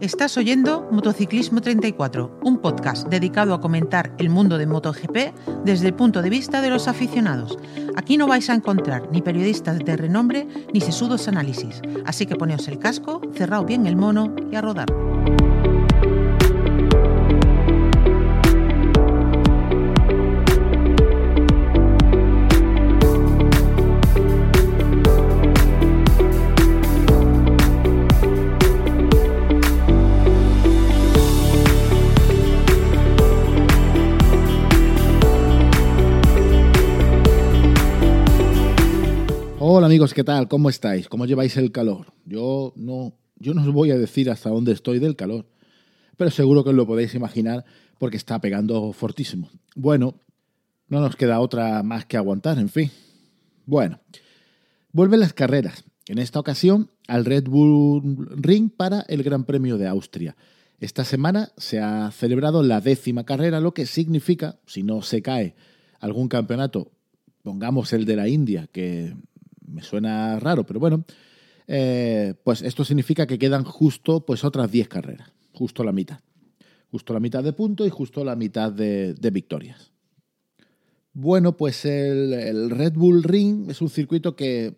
Estás oyendo Motociclismo 34, un podcast dedicado a comentar el mundo de MotoGP desde el punto de vista de los aficionados. Aquí no vais a encontrar ni periodistas de renombre ni sesudos análisis, así que poneos el casco, cerrad bien el mono y a rodar. Amigos, ¿qué tal? ¿Cómo estáis? ¿Cómo lleváis el calor? Yo no, yo no os voy a decir hasta dónde estoy del calor, pero seguro que os lo podéis imaginar porque está pegando fortísimo. Bueno, no nos queda otra más que aguantar, en fin. Bueno, vuelven las carreras, en esta ocasión al Red Bull Ring para el Gran Premio de Austria. Esta semana se ha celebrado la décima carrera, lo que significa, si no se cae algún campeonato, pongamos el de la India, que me suena raro, pero bueno, eh, pues esto significa que quedan justo pues otras 10 carreras, justo la mitad. Justo la mitad de puntos y justo la mitad de, victorias. Bueno, pues el, el, Red Bull Ring es un circuito que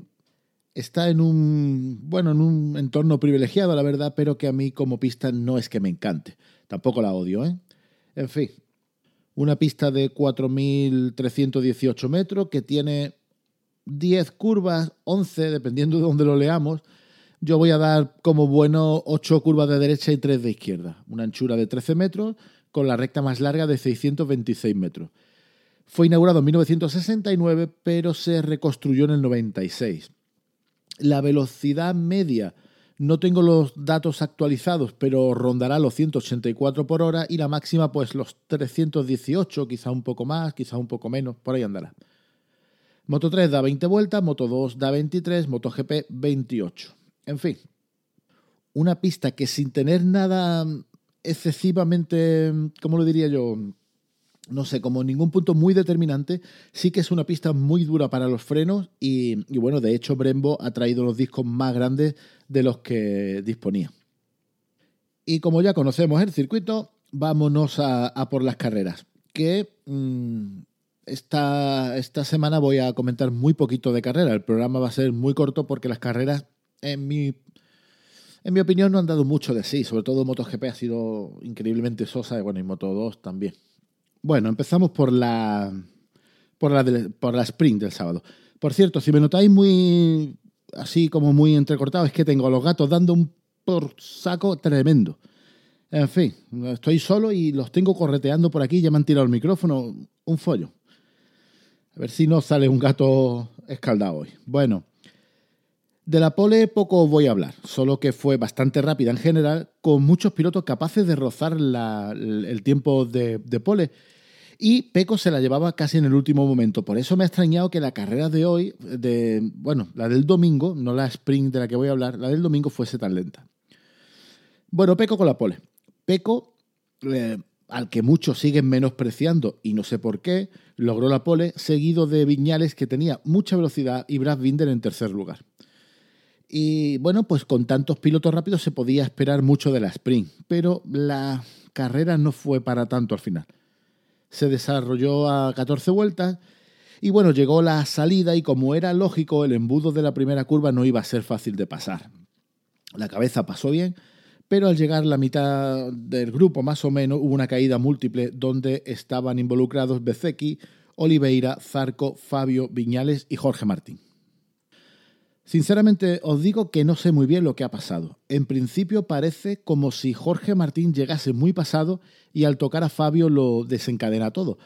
está en un, bueno, en un entorno privilegiado, la verdad, pero que a mí como pista no es que me encante. Tampoco la odio, ¿eh? En fin, una pista de 4.318 metros que tiene 10 curvas, 11, dependiendo de dónde lo leamos, yo voy a dar como bueno 8 curvas de derecha y 3 de izquierda. Una anchura de 13 metros con la recta más larga de 626 metros. Fue inaugurado en 1969, pero se reconstruyó en el 96. La velocidad media, no tengo los datos actualizados, pero rondará los 184 por hora y la máxima pues los 318, quizá un poco más, quizá un poco menos, por ahí andará. Moto 3 da 20 vueltas, Moto 2 da 23, MotoGP 28. En fin, una pista que sin tener nada excesivamente, ¿cómo lo diría yo? No sé, como ningún punto muy determinante, sí que es una pista muy dura para los frenos y, bueno, de hecho Brembo ha traído los discos más grandes de los que disponía. Y como ya conocemos el circuito, vámonos a, por las carreras, que mm, esta, esta semana voy a comentar muy poquito de carrera. El programa va a ser muy corto porque las carreras, en mi, en mi opinión, no han dado mucho de sí. Sobre todo MotoGP ha sido increíblemente sosa y bueno, y Moto 2 también. Bueno, empezamos por la, por la, por la sprint del sábado. Por cierto, si me notáis muy así como muy entrecortado, es que tengo a los gatos dando un por saco tremendo. En fin, estoy solo y los tengo correteando por aquí, ya me han tirado el micrófono, un follo. A ver si no sale un gato escaldado hoy. Bueno, de la pole poco voy a hablar, solo que fue bastante rápida en general, con muchos pilotos capaces de rozar el tiempo de, pole. Y Peco se la llevaba casi en el último momento. Por eso me ha extrañado que la carrera de hoy, de, bueno, la del domingo, no la sprint de la que voy a hablar, la del domingo fuese tan lenta. Bueno, Peco con la pole. Peco eh, al que muchos siguen menospreciando y no sé por qué, logró la pole, seguido de Viñales que tenía mucha velocidad y Brad Binder en tercer lugar. Y bueno, pues con tantos pilotos rápidos se podía esperar mucho de la sprint, pero la carrera no fue para tanto al final. Se desarrolló a 14 vueltas y bueno, llegó la salida y como era lógico, el embudo de la primera curva no iba a ser fácil de pasar. La cabeza pasó bien, pero al llegar la mitad del grupo más o menos hubo una caída múltiple donde estaban involucrados Bezeki, Oliveira, Zarco, Fabio, Viñales y Jorge Martín. Sinceramente os digo que no sé muy bien lo que ha pasado. En principio parece como si Jorge Martín llegase muy pasado y al tocar a Fabio lo desencadena todo.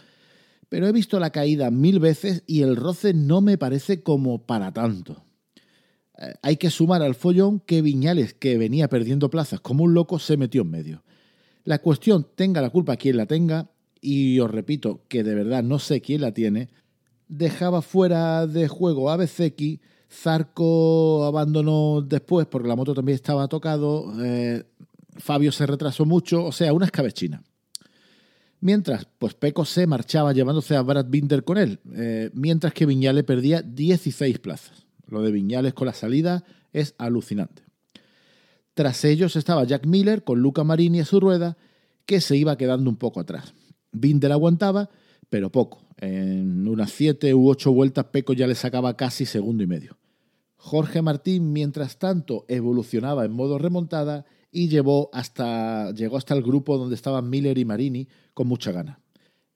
Pero he visto la caída mil veces y el roce no me parece como para tanto. Hay que sumar al follón que Viñales, que venía perdiendo plazas como un loco, se metió en medio. La cuestión, tenga la culpa quien la tenga, y os repito que de verdad no sé quién la tiene, dejaba fuera de juego a Bezeki, Zarco abandonó después porque la moto también estaba tocado, eh, Fabio se retrasó mucho, o sea, una escabechina. Mientras, pues Peco se marchaba llevándose a Brad Binder con él, eh, mientras que Viñales perdía 16 plazas. Lo de Viñales con la salida es alucinante. Tras ellos estaba Jack Miller con Luca Marini a su rueda, que se iba quedando un poco atrás. Binder aguantaba, pero poco. En unas siete u ocho vueltas Peco ya le sacaba casi segundo y medio. Jorge Martín, mientras tanto, evolucionaba en modo remontada y llegó hasta el grupo donde estaban Miller y Marini con mucha gana.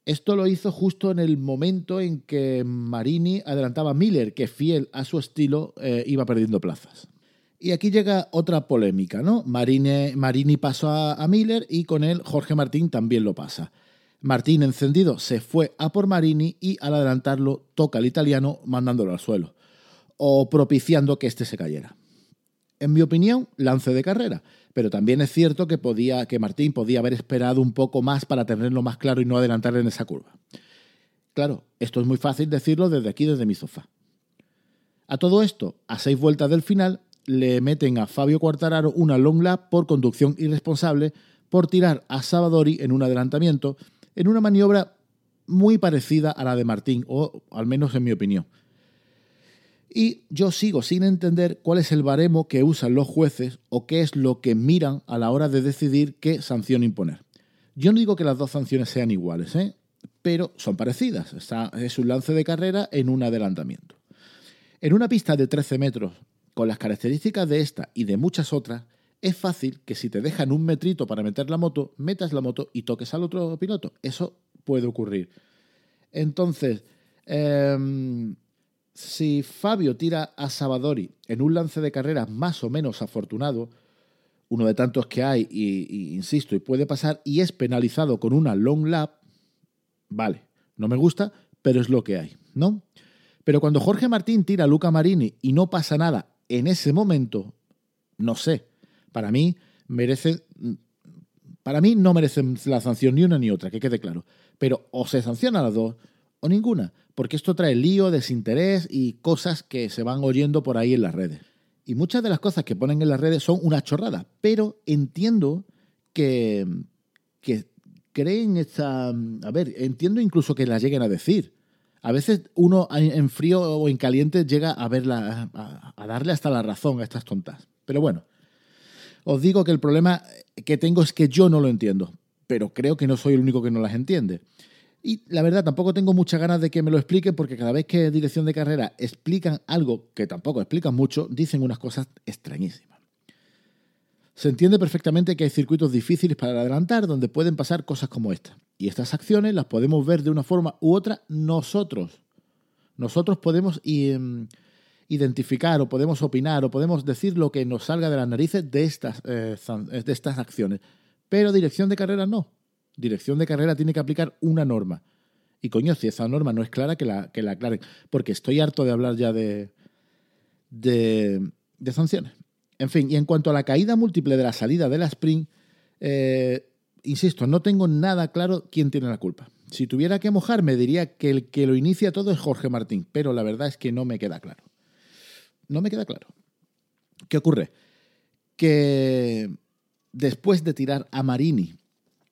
Esto lo hizo justo en el momento en que Marini adelantaba a Miller, que fiel a su estilo eh, iba perdiendo plazas. Y aquí llega otra polémica, ¿no? Marini, Marini pasó a, Miller y con él Jorge Martín también lo pasa. Martín, encendido, se fue a por Marini y al adelantarlo toca al italiano mandándolo al suelo, o propiciando que éste se cayera. En mi opinión, lance de carrera, pero también es cierto que, podía, que Martín podía haber esperado un poco más para tenerlo más claro y no adelantarle en esa curva. Claro, esto es muy fácil decirlo desde aquí, desde mi sofá. A todo esto, a seis vueltas del final, le meten a Fabio Quartararo una long lap por conducción irresponsable por tirar a Savadori en un adelantamiento, en una maniobra muy parecida a la de Martín, o al menos en mi opinión. Y yo sigo sin entender cuál es el baremo que usan los jueces o qué es lo que miran a la hora de decidir qué sanción imponer. Yo no digo que las dos sanciones sean iguales, ¿eh? pero son parecidas. es un lance de carrera en un adelantamiento. En una pista de 13 metros con las características de esta y de muchas otras, es fácil que si te dejan un metrito para meter la moto, metas la moto y toques al otro piloto. Eso puede ocurrir. Entonces, em, si Fabio tira a Savadori en un lance de carrera más o menos afortunado, uno de tantos que hay, y, insisto, y puede pasar, y es penalizado con una long lap, vale, no me gusta, pero es lo que hay, ¿no? Pero cuando Jorge Martín tira a Luca Marini y no pasa nada en ese momento, no sé. Para mí merece. Para mí no merecen la sanción ni una ni otra, que quede claro. Pero o se sanciona las dos o ninguna, porque esto trae lío, desinterés y cosas que se van oyendo por ahí en las redes. Y muchas de las cosas que ponen en las redes son una chorrada, pero entiendo que, que creen esta... A ver, entiendo incluso que las lleguen a decir. A veces uno en frío o en caliente llega a verla, a, darle hasta la razón a estas tontas. Pero bueno, os digo que el problema que tengo es que yo no lo entiendo, pero creo que no soy el único que no las entiende. Y la verdad, tampoco tengo muchas ganas de que me lo expliquen porque cada vez que dirección de carrera explican algo que tampoco explican mucho, dicen unas cosas extrañísimas. Se entiende perfectamente que hay circuitos difíciles para adelantar donde pueden pasar cosas como esta. Y estas acciones las podemos ver de una forma u otra nosotros. Nosotros podemos em, identificar o podemos opinar o podemos decir lo que nos salga de las narices de estas, eh, de estas acciones. Pero dirección de carrera no. Dirección de carrera tiene que aplicar una norma. Y coño, si esa norma no es clara, que la, que la aclaren. Porque estoy harto de hablar ya de, de, sanciones. En fin, y en cuanto a la caída múltiple de la salida de la sprint, eh, insisto, no tengo nada claro quién tiene la culpa. Si tuviera que mojarme, diría que el que lo inicia todo es Jorge Martín, pero la verdad es que no me queda claro. No me queda claro. ¿Qué ocurre? Que después de tirar a Marini,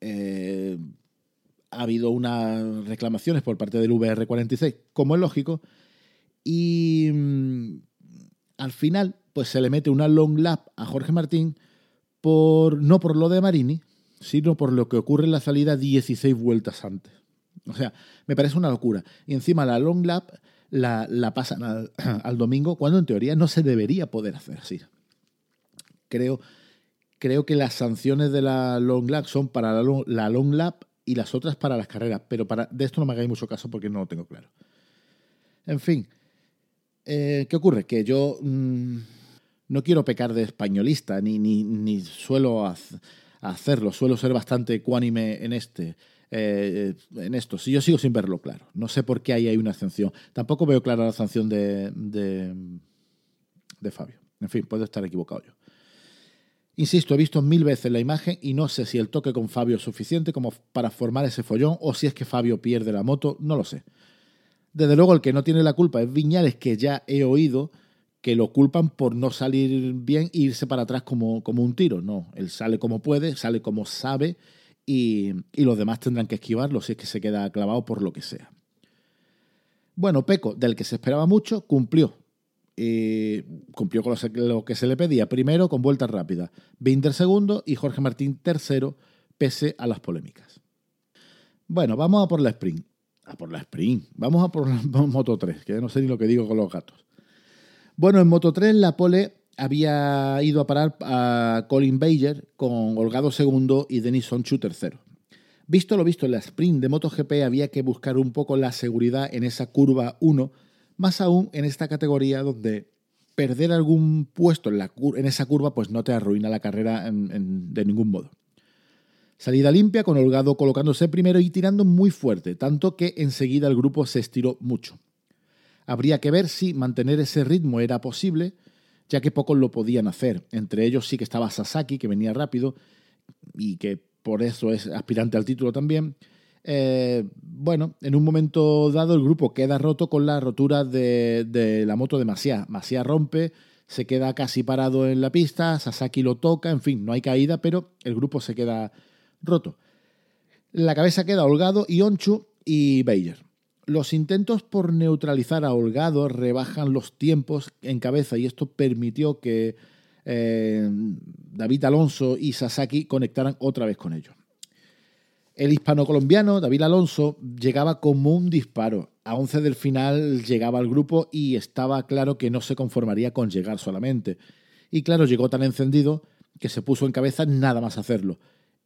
eh, ha habido unas reclamaciones por parte del VR46, como es lógico, y mm, al final pues se le mete una long lap a Jorge Martín por no por lo de Marini, sino por lo que ocurre en la salida 16 vueltas antes. O sea, me parece una locura. Y encima la long lap la, la pasan al, domingo, cuando en teoría no se debería poder hacer así. Creo, creo que las sanciones de la long lap son para la long, la lap y las otras para las carreras, pero de esto no me hagáis mucho caso porque no lo tengo claro. En fin, eh, ¿qué ocurre? Que yo... Mm, no quiero pecar de españolista, ni, suelo hacerlo, suelo ser bastante ecuánime en este. Eh, en esto. Si yo sigo sin verlo claro. No sé por qué ahí hay una sanción. Tampoco veo clara la sanción de Fabio. En fin, puedo estar equivocado yo. Insisto, he visto mil veces la imagen y no sé si el toque con Fabio es suficiente como para formar ese follón o si es que Fabio pierde la moto, no lo sé. Desde luego el que no tiene la culpa es Viñales, que ya he oído que lo culpan por no salir bien e irse para atrás como, como un tiro. No, él sale como puede, sale como sabe y, los demás tendrán que esquivarlo si es que se queda clavado por lo que sea. Bueno, Peco, del que se esperaba mucho, cumplió. Cumplió con lo que se le pedía, primero con vueltas rápidas, Binder segundo y Jorge Martín tercero, pese a las polémicas. Bueno, vamos a por la sprint. A por la sprint. Vamos a por la Moto 3, que no sé ni lo que digo con los gatos. Bueno, en Moto 3 la pole había ido a parar a Colin Bayer con Holgado segundo y Denis Sonchu tercero. Visto lo visto en la sprint de MotoGP había que buscar un poco la seguridad en esa curva 1, más aún en esta categoría donde perder algún puesto en, la, en esa curva pues no te arruina la carrera de ningún modo. Salida limpia con Holgado colocándose primero y tirando muy fuerte, tanto que enseguida el grupo se estiró mucho. Habría que ver si mantener ese ritmo era posible, ya que pocos lo podían hacer. Entre ellos sí que estaba Sasaki, que venía rápido y que por eso es aspirante al título también. Eh, bueno, en un momento dado el grupo queda roto con la rotura de, la moto de Masia. Masia rompe, se queda casi parado en la pista, Sasaki lo toca, en fin, no hay caída, pero el grupo se queda roto. La cabeza queda Holgado, y Onchu y Bayer. Los intentos por neutralizar a Holgado rebajan los tiempos en cabeza y esto permitió que eh, David Alonso y Sasaki conectaran otra vez con ellos. El hispano-colombiano, David Alonso, llegaba como un disparo. A 11 del final llegaba al grupo y estaba claro que no se conformaría con llegar solamente. Y claro, llegó tan encendido que se puso en cabeza nada más hacerlo.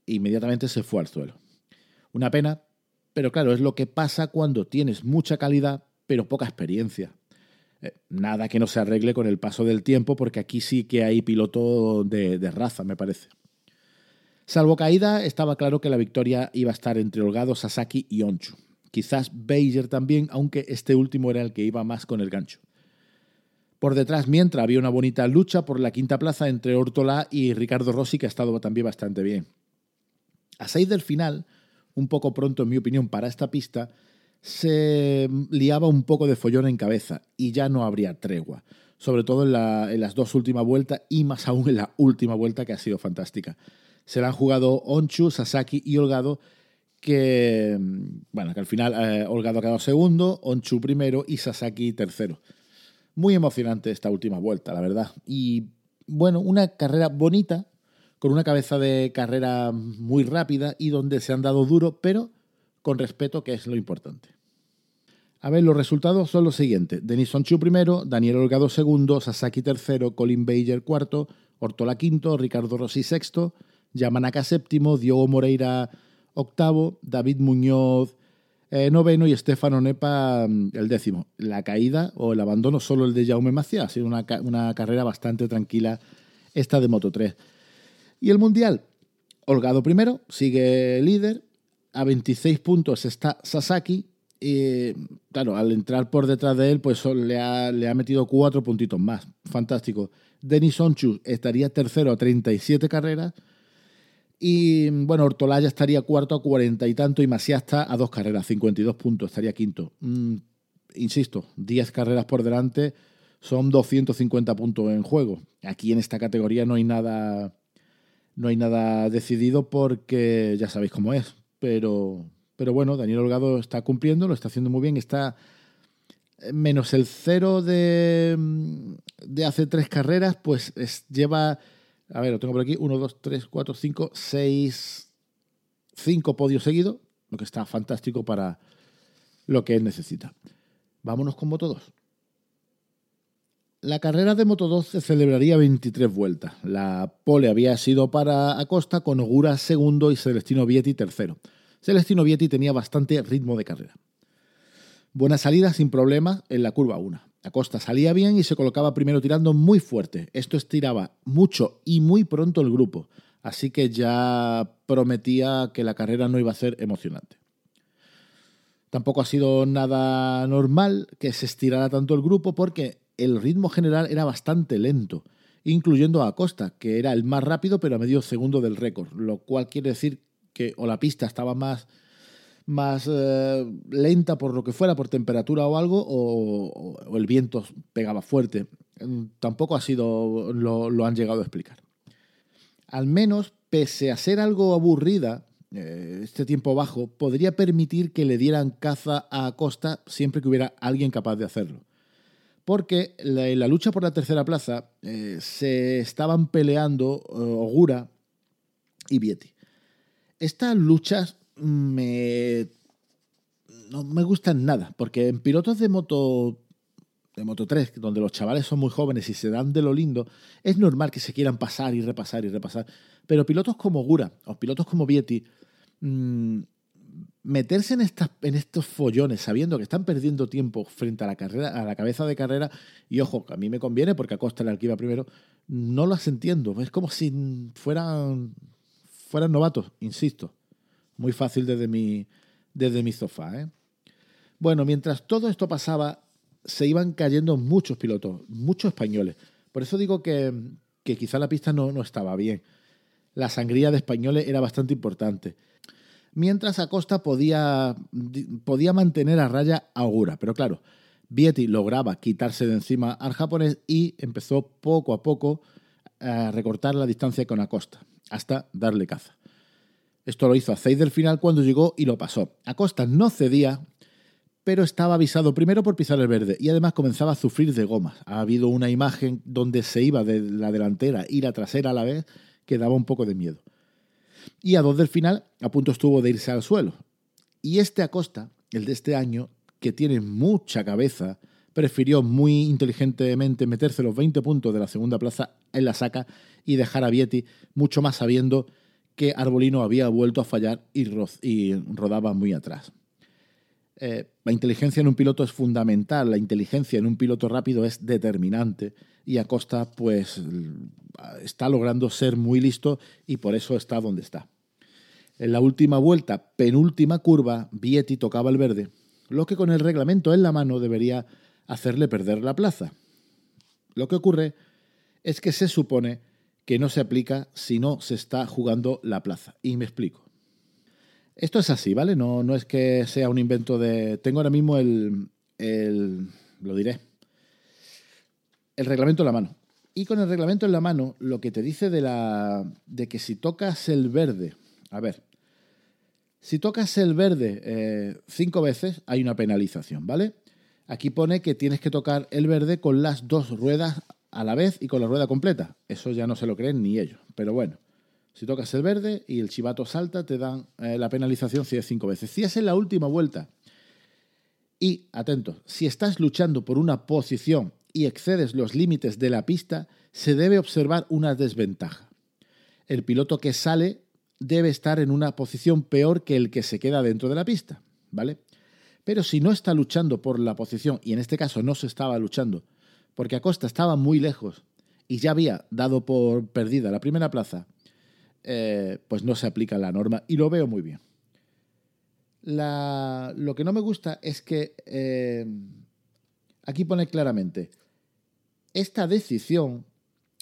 Inmediatamente se fue al suelo. Una pena, pero claro, es lo que pasa cuando tienes mucha calidad pero poca experiencia. Eh, nada que no se arregle con el paso del tiempo, porque aquí sí que hay piloto de, de raza, me parece. Salvo caída, estaba claro que la victoria iba a estar entre Holgado, Sasaki y Onchu. Quizás Bayer también, aunque este último era el que iba más con el gancho. Por detrás, mientras había una bonita lucha por la quinta plaza entre Ortola y Ricardo Rossi, que ha estado también bastante bien. A seis del final, un poco pronto en mi opinión para esta pista, se liaba un poco de follón en cabeza y ya no habría tregua, sobre todo en, las dos últimas vueltas y más aún en la última vuelta que ha sido fantástica. Se la han jugado Onchu, Sasaki y Holgado, que, bueno, que al final eh, Holgado ha quedado segundo, Onchu primero y Sasaki tercero. Muy emocionante esta última vuelta, la verdad. Y bueno, una carrera bonita, con una cabeza de carrera muy rápida y donde se han dado duro, pero con respeto, que es lo importante. A ver, los resultados son los siguientes. Denis Sonchu primero, Daniel Holgado segundo, Sasaki tercero, Colin Bayer cuarto, Ortola quinto, Ricardo Rossi sexto, Yamanaka séptimo, Diogo Moreira octavo, David Muñoz eh, noveno y Estefano Nepa mm, el décimo. La caída o el abandono solo el de Jaume Macia. Ha sido una, una carrera bastante tranquila esta de Moto 3. Y el Mundial, Holgado primero, sigue líder, a 26 puntos está Sasaki. Y claro, al entrar por detrás de él, pues le ha, le ha metido cuatro puntitos más. Fantástico. Denis Onchu estaría tercero a 37 carreras. Y bueno, Ortolaya estaría cuarto a 40 y tanto. Y Masiasta a dos carreras, 52 puntos, estaría quinto. Mm, insisto, 10 carreras por delante son 250 puntos en juego. Aquí en esta categoría no hay nada. No hay nada decidido porque ya sabéis cómo es pero, pero bueno, Daniel Holgado está cumpliendo, lo está haciendo muy bien, está menos el cero de, de hace tres carreras, pues lleva, a ver, lo tengo por aquí, uno, dos, tres, cuatro, cinco, seis, cinco podios seguidos, lo que está fantástico para lo que él necesita. Vámonos con Moto 2. La carrera de Moto 2 se celebraría 23 vueltas. La pole había sido para Acosta con Ogura segundo y Celestino Vietti tercero. Celestino Vietti tenía bastante ritmo de carrera. Buena salida sin problemas en la curva 1. Acosta salía bien y se colocaba primero tirando muy fuerte. Esto estiraba mucho y muy pronto el grupo, así que ya prometía que la carrera no iba a ser emocionante. Tampoco ha sido nada normal que se estirara tanto el grupo porque el ritmo general era bastante lento, incluyendo a Acosta, que era el más rápido pero a medio segundo del récord, lo cual quiere decir que o la pista estaba más, más eh, lenta por lo que fuera, por temperatura o algo, o, el viento pegaba fuerte. Mm, tampoco ha sido, lo, han llegado a explicar. Al menos, pese a ser algo aburrida, eh, este tiempo bajo podría permitir que le dieran caza a Acosta siempre que hubiera alguien capaz de hacerlo porque en la lucha por la tercera plaza eh, se estaban peleando Ogura y Vietti. Estas luchas me, no me gustan nada, porque en pilotos de moto de Moto 3, donde los chavales son muy jóvenes y se dan de lo lindo, es normal que se quieran pasar y repasar y repasar. Pero pilotos como Gura o pilotos como Vietti, mmm, meterse en, estas, en estos follones sabiendo que están perdiendo tiempo frente a la, carrera, a la cabeza de carrera, y ojo, a mí me conviene porque a Costa el iba primero, no las entiendo. Es como si fueran, fueran novatos, insisto. Muy fácil desde mi, desde mi sofá. ¿eh? Bueno, mientras todo esto pasaba, se iban cayendo muchos pilotos, muchos españoles. Por eso digo que, que quizá la pista no, no estaba bien. La sangría de españoles era bastante importante mientras Acosta podía, podía mantener a raya a Ogura. Pero claro, Vietti lograba quitarse de encima al japonés y empezó poco a poco a recortar la distancia con Acosta, hasta darle caza. Esto lo hizo a 6 del final cuando llegó y lo pasó. Acosta no cedía, pero estaba avisado primero por pisar el verde y además comenzaba a sufrir de gomas. Ha habido una imagen donde se iba de la delantera y la trasera a la vez que daba un poco de miedo y a dos del final a punto estuvo de irse al suelo. Y este Acosta, el de este año, que tiene mucha cabeza, prefirió muy inteligentemente meterse los 20 puntos de la segunda plaza en la saca y dejar a Vietti mucho más sabiendo que Arbolino había vuelto a fallar y, rodaba muy atrás. Eh, la inteligencia en un piloto es fundamental, la inteligencia en un piloto rápido es determinante y Acosta pues está logrando ser muy listo y por eso está donde está. En la última vuelta, penúltima curva, Vietti tocaba el verde, lo que con el reglamento en la mano debería hacerle perder la plaza. Lo que ocurre es que se supone que no se aplica si no se está jugando la plaza. Y me explico. Esto es así, ¿vale? No, no es que sea un invento de... Tengo ahora mismo el... el lo diré. El reglamento en la mano. Y con el reglamento en la mano, lo que te dice de, la, de que si tocas el verde, a ver, si tocas el verde eh, cinco veces, hay una penalización, ¿vale? Aquí pone que tienes que tocar el verde con las dos ruedas a la vez y con la rueda completa. Eso ya no se lo creen ni ellos. Pero bueno, si tocas el verde y el chivato salta, te dan eh, la penalización si es cinco veces. Si es en la última vuelta y, atento, si estás luchando por una posición y excedes los límites de la pista, se debe observar una desventaja. El piloto que sale debe estar en una posición peor que el que se queda dentro de la pista, ¿vale? Pero si no está luchando por la posición, y en este caso no se estaba luchando, porque Acosta estaba muy lejos y ya había dado por perdida la primera plaza, eh, pues no se aplica la norma y lo veo muy bien. lo que no me gusta es que eh, aquí pone claramente, esta decisión,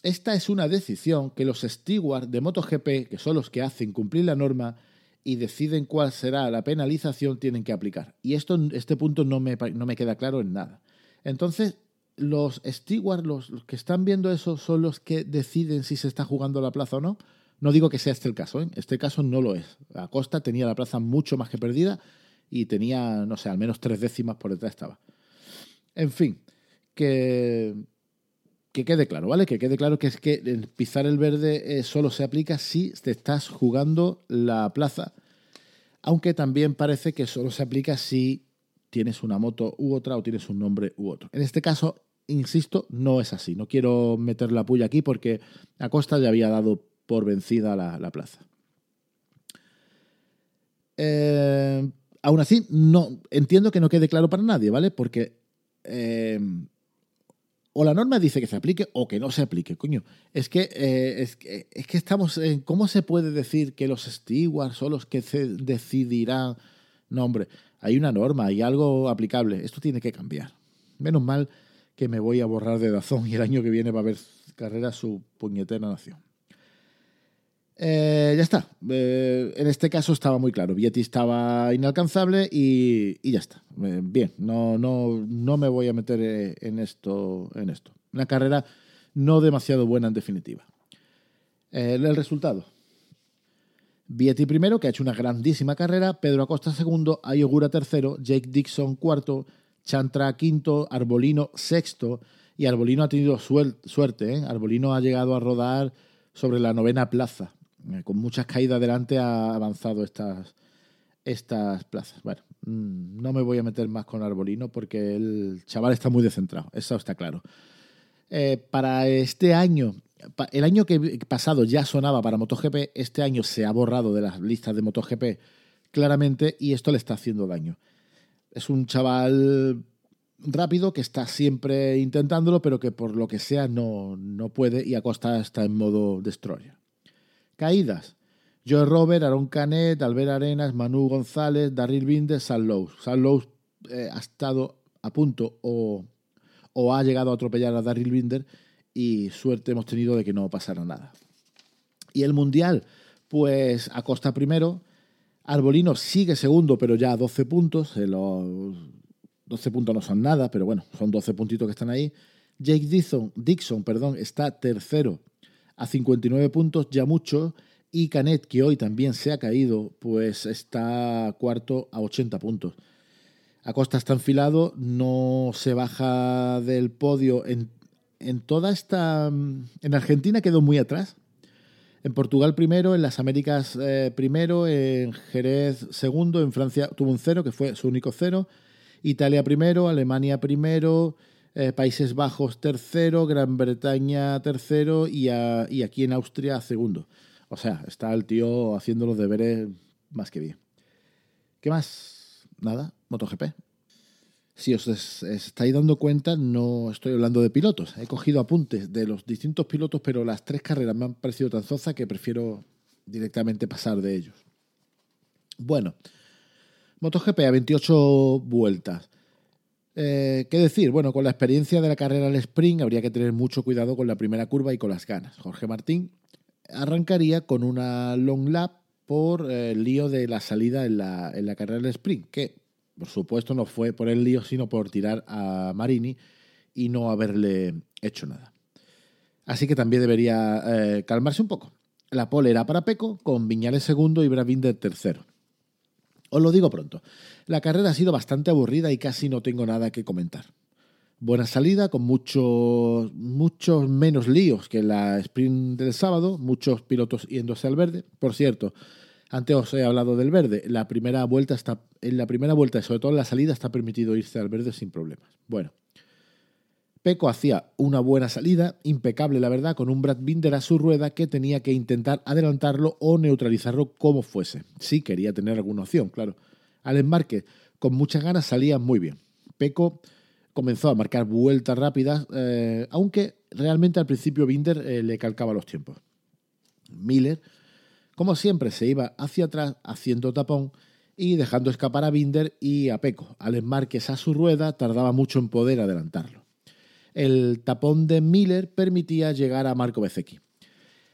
esta es una decisión que los stewards de MotoGP, que son los que hacen cumplir la norma y deciden cuál será la penalización, tienen que aplicar. Y esto, este punto no me, no me queda claro en nada. Entonces, los stewards, los, que están viendo eso, son los que deciden si se está jugando la plaza o no. No digo que sea este el caso, ¿eh? este caso no lo es. Acosta tenía la plaza mucho más que perdida y tenía, no sé, al menos tres décimas por detrás estaba. En fin, que que quede claro, ¿vale? Que quede claro que es que pisar el verde eh, solo se aplica si te estás jugando la plaza, aunque también parece que solo se aplica si tienes una moto u otra o tienes un nombre u otro. En este caso, insisto, no es así. No quiero meter la puya aquí porque Acosta ya había dado por vencida la, plaza. Eh, aún así, no, entiendo que no quede claro para nadie, ¿vale? Porque eh, o la norma dice que se aplique o que no se aplique, coño. Es que, eh, es, que es, que, estamos en... ¿Cómo se puede decir que los stewards son los que se decidirán? No, hombre, hay una norma, hay algo aplicable. Esto tiene que cambiar. Menos mal que me voy a borrar de Dazón y el año que viene va a haber carrera su puñetera nación. Eh, ya está. Eh, en este caso estaba muy claro. Vietti estaba inalcanzable y, ya está. Eh, bien, no, no, no me voy a meter en esto, en esto. Una carrera no demasiado buena en definitiva. el resultado. Vietti primero, que ha hecho una grandísima carrera. Pedro Acosta segundo. Ayogura tercero. Jake Dixon cuarto. Chantra quinto, Arbolino sexto, y Arbolino ha tenido suerte. ¿eh? Arbolino ha llegado a rodar sobre la novena plaza. Eh, con muchas caídas adelante ha avanzado estas, estas plazas. Bueno, mm, no me voy a meter más con Arbolino porque el chaval está muy descentrado, eso está claro. Eh, para este año, el año que pasado ya sonaba para MotoGP, este año se ha borrado de las listas de MotoGP claramente y esto le está haciendo daño. Es un chaval rápido que está siempre intentándolo, pero que por lo que sea no, no puede y Acosta está en modo destroyer. Caídas. Joe Robert, Aaron Canet, Albert Arenas, Manu González, Darryl Binder, Sal Lowe. Sal Lowe eh, ha estado a punto o, o, ha llegado a atropellar a Darryl Binder y suerte hemos tenido de que no pasara nada. Y el Mundial, pues Acosta primero, Arbolino sigue segundo, pero ya a 12 puntos. Los 12 puntos no son nada, pero bueno, son 12 puntitos que están ahí. Jake Dixon, Dixon perdón, está tercero a 59 puntos, ya mucho. Y Canet, que hoy también se ha caído, pues está cuarto a 80 puntos. Acosta está enfilado, no se baja del podio en, en toda esta... En Argentina quedó muy atrás, en Portugal primero, en las Américas eh, primero, en Jerez segundo, en Francia tuvo un cero, que fue su único cero, Italia primero, Alemania primero, eh, Países Bajos tercero, Gran Bretaña tercero y, y aquí en Austria segundo. O sea, está el tío haciendo los deberes más que bien. ¿Qué más? Nada, MotoGP. Si os estáis dando cuenta, no estoy hablando de pilotos. He cogido apuntes de los distintos pilotos, pero las tres carreras me han parecido tan zozas que prefiero directamente pasar de ellos. Bueno, MotoGP a 28 vueltas. Eh, ¿Qué decir? Bueno, con la experiencia de la carrera al sprint habría que tener mucho cuidado con la primera curva y con las ganas. Jorge Martín arrancaría con una long lap por eh, el lío de la salida en la, en la carrera al sprint, que por supuesto, no fue por el lío, sino por tirar a Marini y no haberle hecho nada. Así que también debería eh, calmarse un poco. La pole era para Peco, con Viñales segundo y Bravinder tercero. Os lo digo pronto. La carrera ha sido bastante aburrida y casi no tengo nada que comentar. Buena salida, con muchos, muchos menos líos que la sprint del sábado, muchos pilotos yéndose al verde. Por cierto, antes os he hablado del verde. La primera vuelta está, en la primera vuelta sobre todo en la salida está permitido irse al verde sin problemas. Bueno, Peco hacía una buena salida, impecable la verdad, con un Brad Binder a su rueda que tenía que intentar adelantarlo o neutralizarlo como fuese. Sí quería tener alguna opción, claro. Alex Márquez, con muchas ganas, salía muy bien. Peco comenzó a marcar vueltas rápidas, eh, aunque realmente al principio Binder eh, le calcaba los tiempos. Miller como siempre, se iba hacia atrás haciendo tapón y dejando escapar a Binder y a Peco. Alex Márquez a su rueda tardaba mucho en poder adelantarlo. El tapón de Miller permitía llegar a Marco Bezzecchi.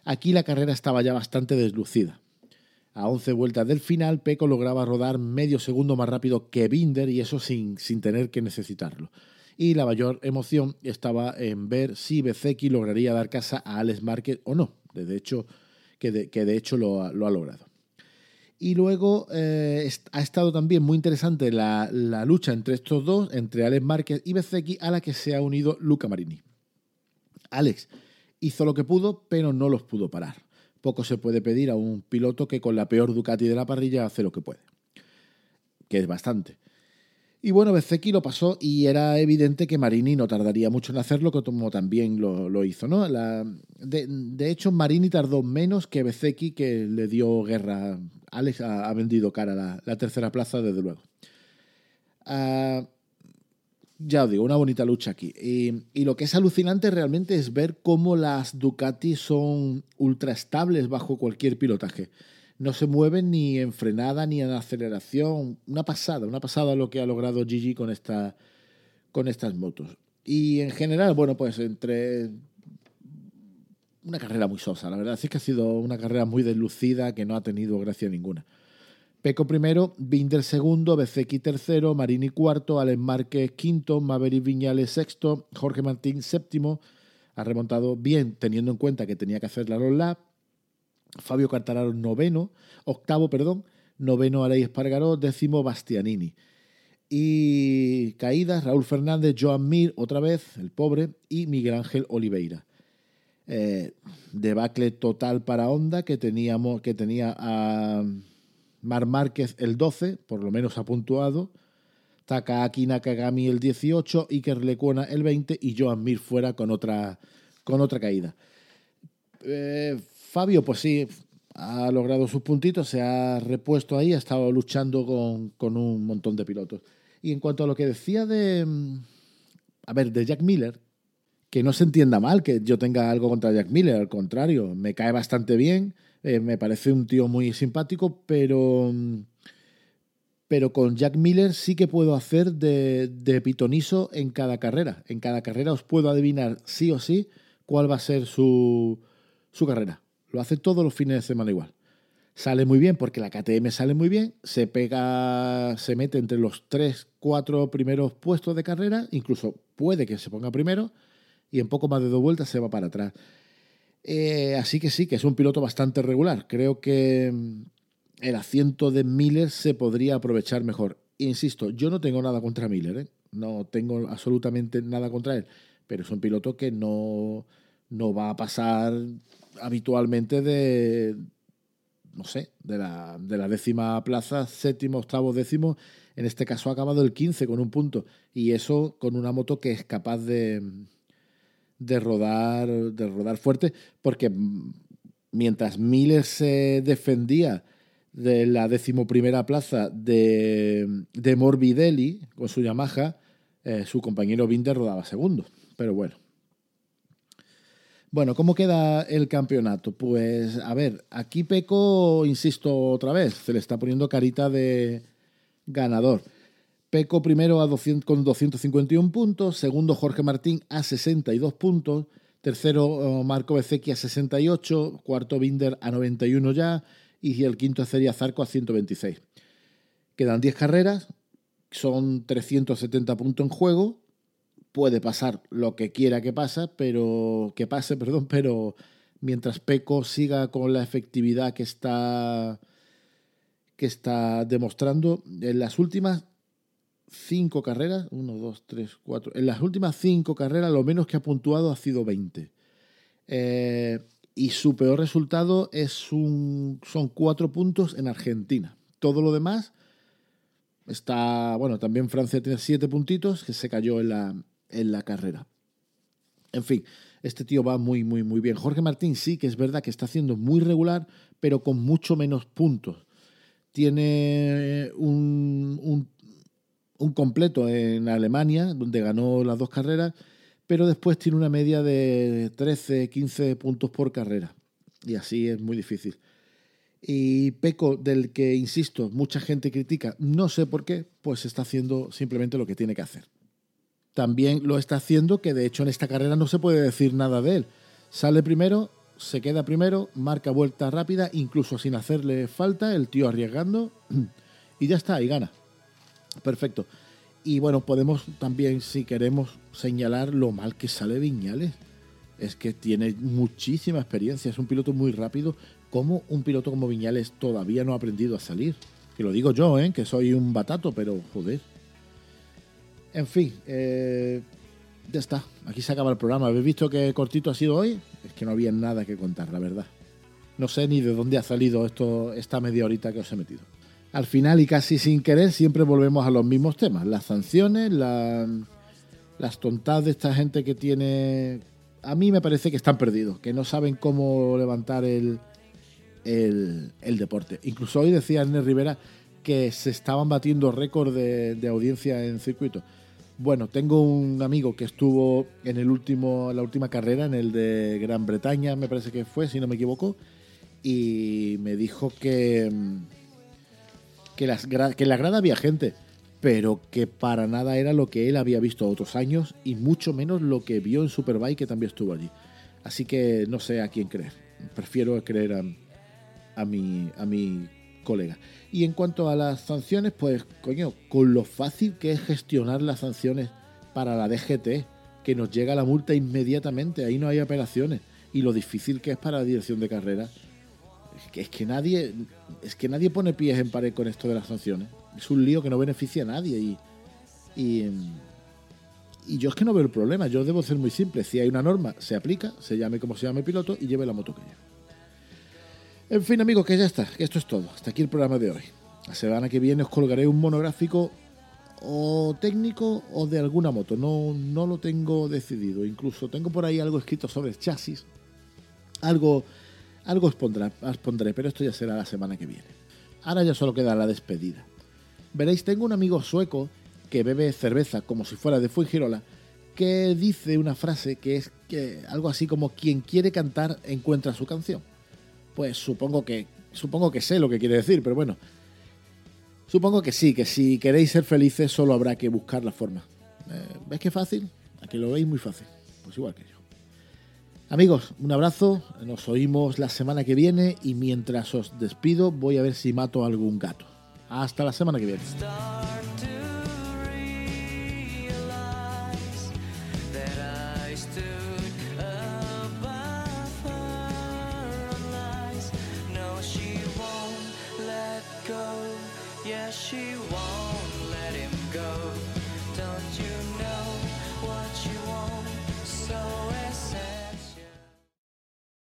Aquí la carrera estaba ya bastante deslucida. A 11 vueltas del final, Peco lograba rodar medio segundo más rápido que Binder y eso sin, sin tener que necesitarlo. Y la mayor emoción estaba en ver si Bezzecchi lograría dar casa a Alex Márquez o no. De hecho, que de, hecho lo ha, logrado. Y luego eh, ha estado también muy interesante la, lucha entre estos dos, entre Alex Márquez y Bezzecchi, a la que se ha unido Luca Marini. Alex hizo lo que pudo, pero no los pudo parar. Poco se puede pedir a un piloto que con la peor Ducati de la parrilla hace lo que puede, que es bastante. Y bueno, Bezzecchi lo pasó y era evidente que Marini no tardaría mucho en hacerlo, como también lo, hizo. ¿no? de, hecho, Marini tardó menos que Bezzecchi, que le dio guerra. Alex ha, vendido cara la, tercera plaza, desde luego. Ah, ya os digo, una bonita lucha aquí. Y, y, lo que es alucinante realmente es ver cómo las Ducati son ultra estables bajo cualquier pilotaje no se mueven ni en frenada ni en aceleración. Una pasada, una pasada lo que ha logrado Gigi con, esta, con estas motos. Y en general, bueno, pues entre una carrera muy sosa, la verdad es que ha sido una carrera muy deslucida que no ha tenido gracia ninguna. Peco primero, Binder segundo, Bezzecchi tercero, Marini cuarto, Alex Márquez quinto, Maverick Viñales sexto, Jorge Martín séptimo. Ha remontado bien teniendo en cuenta que tenía que hacer la lap. Fabio Cartararo noveno, octavo, perdón, noveno Aleix Espargaró, décimo Bastianini. Y caídas, Raúl Fernández, Joan Mir, otra vez, el pobre, y Miguel Ángel Oliveira. Eh, debacle total para Honda, que, teníamos, que tenía a Mar Márquez el 12, por lo menos ha puntuado, Takaaki Nakagami el 18, Iker Lecuona el 20 y Joan Mir fuera con otra, con otra caída. Eh, Fabio, pues sí, ha logrado sus puntitos, se ha repuesto ahí, ha estado luchando con, con un montón de pilotos. Y en cuanto a lo que decía de. mm, A ver, de Jack Miller, que no se entienda mal que yo tenga algo contra Jack Miller, al contrario, me cae bastante bien, eh, me parece un tío muy simpático, pero. mm, Pero con Jack Miller sí que puedo hacer de, de pitoniso en cada carrera. En cada carrera os puedo adivinar sí o sí cuál va a ser su, su carrera. Lo hace todos los fines de semana igual sale muy bien porque la KTM sale muy bien, se pega, se mete entre los tres, cuatro primeros puestos de carrera, incluso puede que se ponga primero y en poco más de dos vueltas se va para atrás. Eh, así que sí, que es un piloto bastante regular. Creo que mm, el asiento de Miller se podría aprovechar mejor. Insisto, yo no tengo nada contra Miller, ¿eh? no tengo absolutamente nada contra él, pero es un piloto que no, no va a pasar habitualmente de, no sé, de la, de la décima plaza, séptimo, octavo, décimo. En este caso ha acabado el 15 con un punto. Y eso con una moto que es capaz de, de, rodar, de rodar fuerte, porque mientras Miller se defendía de la decimoprimera plaza de, de Morbidelli con su Yamaha, eh, su compañero Binder rodaba segundo. Pero bueno. Bueno, ¿cómo queda el campeonato? Pues, a ver, aquí Peco, insisto otra vez, se le está poniendo carita de ganador. Peco primero a 200, con 251 puntos, segundo Jorge Martín a 62 puntos, tercero eh, Marco Bezzecchi a 68, cuarto Binder a 91 ya y el quinto sería Zarco a 126. Quedan 10 carreras, son 370 puntos en juego puede pasar lo que quiera que pase, pero que pase, perdón, pero mientras Peco siga con la efectividad que está que está demostrando en las últimas cinco carreras, uno, dos, tres, cuatro, en las últimas cinco carreras lo menos que ha puntuado ha sido 20. Eh, y su peor resultado es un, son cuatro puntos en Argentina. Todo lo demás está, bueno, también Francia tiene siete puntitos, que se cayó en la, en la carrera. En fin, este tío va muy, muy, muy bien. Jorge Martín sí que es verdad que está haciendo muy regular, pero con mucho menos puntos. Tiene un, un, un completo en Alemania, donde ganó las dos carreras, pero después tiene una media de 13, 15 puntos por carrera. Y así es muy difícil. Y Peco, del que, insisto, mucha gente critica, no sé por qué, pues está haciendo simplemente lo que tiene que hacer también lo está haciendo, que de hecho en esta carrera no se puede decir nada de él. Sale primero, se queda primero, marca vuelta rápida, incluso sin hacerle falta, el tío arriesgando, y ya está, y gana. Perfecto. Y bueno, podemos también, si queremos, señalar lo mal que sale Viñales. Es que tiene muchísima experiencia, es un piloto muy rápido. ¿Cómo un piloto como Viñales todavía no ha aprendido a salir? Que lo digo yo, ¿eh? que soy un batato, pero joder. En fin, eh, ya está. Aquí se acaba el programa. ¿Habéis visto qué cortito ha sido hoy? Es que no había nada que contar, la verdad. No sé ni de dónde ha salido esto, esta media horita que os he metido. Al final y casi sin querer siempre volvemos a los mismos temas. Las sanciones, la- las tontadas de esta gente que tiene... A mí me parece que están perdidos, que no saben cómo levantar el, el, el deporte. Incluso hoy decía Ernest Rivera que se estaban batiendo récord de, de audiencia en circuito. Bueno, tengo un amigo que estuvo en el último, la última carrera, en el de Gran Bretaña, me parece que fue, si no me equivoco, y me dijo que, mm, que, las que la grada había gente, pero que para nada era lo que él había visto otros años y mucho menos lo que vio en Superbike, que también estuvo allí. Así que no sé a quién creer. Prefiero creer a, a mi, a mi colega. Y en cuanto a las sanciones, pues coño, con lo fácil que es gestionar las sanciones para la DGT, que nos llega la multa inmediatamente, ahí no hay operaciones, y lo difícil que es para la dirección de carrera, es que, es que nadie, es que nadie pone pies en pared con esto de las sanciones. Es un lío que no beneficia a nadie y, Y, y yo es que no veo el problema, yo debo ser muy simple. Si hay una norma, se aplica, se llame como se llame piloto y lleve la moto que lleve. En fin, amigos, que ya está, esto es todo. Hasta aquí el programa de hoy. La semana que viene os colgaré un monográfico o técnico o de alguna moto. No, no lo tengo decidido. Incluso tengo por ahí algo escrito sobre chasis. Algo, algo os, os pondré, pero esto ya será la semana que viene. Ahora ya solo queda la despedida. Veréis, tengo un amigo sueco que bebe cerveza como si fuera de Fuengirola, que dice una frase que es que algo así como quien quiere cantar encuentra su canción. Pues supongo que supongo que sé lo que quiere decir, pero bueno, Supongo que sí, que si queréis ser felices solo habrá que buscar la forma. Eh, ¿Ves qué fácil? Aquí lo veis muy fácil. Pues igual que yo. Amigos, un abrazo, nos oímos la semana que viene y mientras os despido voy a ver si mato algún gato. Hasta la semana que viene. you